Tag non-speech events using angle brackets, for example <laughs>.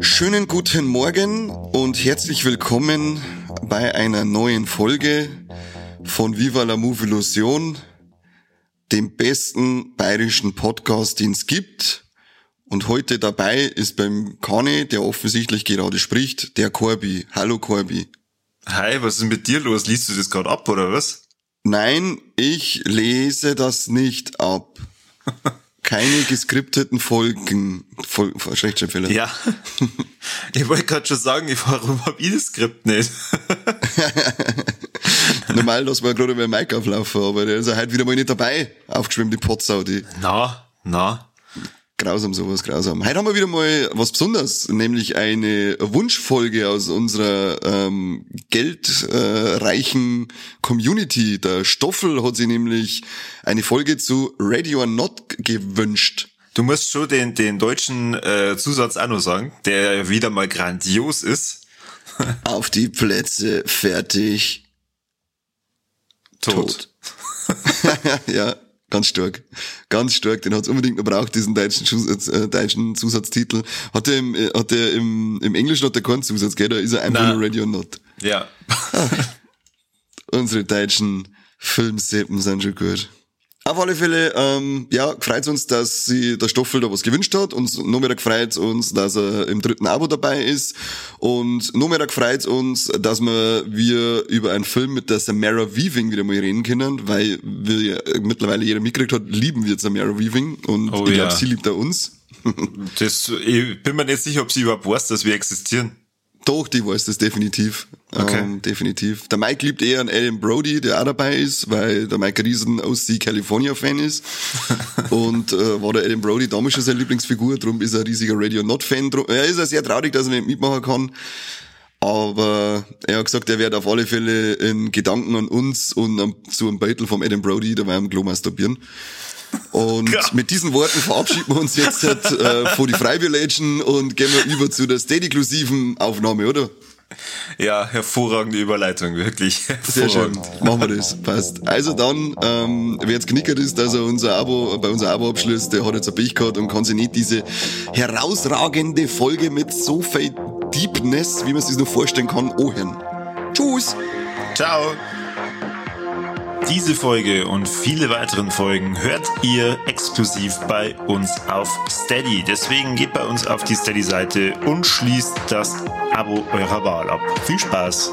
Schönen guten Morgen und herzlich willkommen bei einer neuen Folge von Viva la Move Illusion, dem besten bayerischen Podcast, den es gibt. Und heute dabei ist beim Kane, der offensichtlich gerade spricht, der Corby. Hallo Corby. Hi, was ist mit dir los? Liest du das gerade ab oder was? Nein, ich lese das nicht ab. <laughs> keine geskripteten Folgen. Fol Rechtschreibfehler. Ja. <laughs> ich wollte gerade schon sagen, warum hab ich das Skript nicht? <laughs> Normal lassen wir gerade über Mike auflaufen, aber der ist ja heute wieder mal nicht dabei. Aufgeschwemmt, die Potsau, die. Na, na. Grausam, sowas, grausam. Heute haben wir wieder mal was Besonderes, nämlich eine Wunschfolge aus unserer ähm, geldreichen äh, Community. Der Stoffel hat sich nämlich eine Folge zu Ready or Not gewünscht. Du musst schon den, den deutschen äh, Zusatz auch noch sagen, der wieder mal grandios ist. Auf die Plätze, fertig. Tot. Tot. <laughs> ja. Ganz stark. Ganz stark. Den hat's unbedingt noch braucht, diesen deutschen, Zusatz, äh, deutschen Zusatztitel. Hat er im, äh, hat er im, im Englischen hat er keinen Zusatz, gell? Da ist er einfach nur Radio Not. Ja. <laughs> Unsere deutschen Filmseppen sind schon gut. Auf alle Fälle, ähm, ja, freut uns, dass sie der Stoffel da was gewünscht hat und noch mehr freut uns, dass er im dritten Abo dabei ist und noch mehr freut uns, dass wir, wir über einen Film mit der Samara Weaving wieder mal reden können, weil wir ja mittlerweile jeder mitgekriegt hat, lieben wir Samara Weaving und oh, ich glaube, ja. sie liebt auch uns. <laughs> das, ich bin mir nicht sicher, ob sie überhaupt weiß, dass wir existieren. Doch, die weiß das definitiv. Okay. Ähm, definitiv. Der Mike liebt eher an Adam Brody, der auch dabei ist, weil der Mike ein riesen OC California-Fan ist. <laughs> und äh, war der Adam Brody damals schon seine Lieblingsfigur, darum ist er ein riesiger Radio Not-Fan. Er ist ja sehr traurig, dass er nicht mitmachen kann. Aber er hat gesagt, er wird auf alle Fälle in Gedanken an uns und um, zu einem Beutel vom Adam Brody dabei am Klo masturbieren. Und ja. mit diesen Worten verabschieden wir uns jetzt äh, vor die Freiwilligen und gehen wir über zu der Steady-inklusiven Aufnahme, oder? Ja, hervorragende Überleitung, wirklich. Sehr schön. Machen wir das. Passt. Also dann, ähm, wer jetzt knickert ist, dass er unser Abo, bei unser Abo abschließt, der hat jetzt ein Pech gehabt und kann sich nicht diese herausragende Folge mit so viel Deepness, wie man sich das nur vorstellen kann, ohren. Tschüss. Ciao. Diese Folge und viele weiteren Folgen hört ihr exklusiv bei uns auf Steady. Deswegen geht bei uns auf die Steady-Seite und schließt das Abo eurer Wahl ab. Viel Spaß!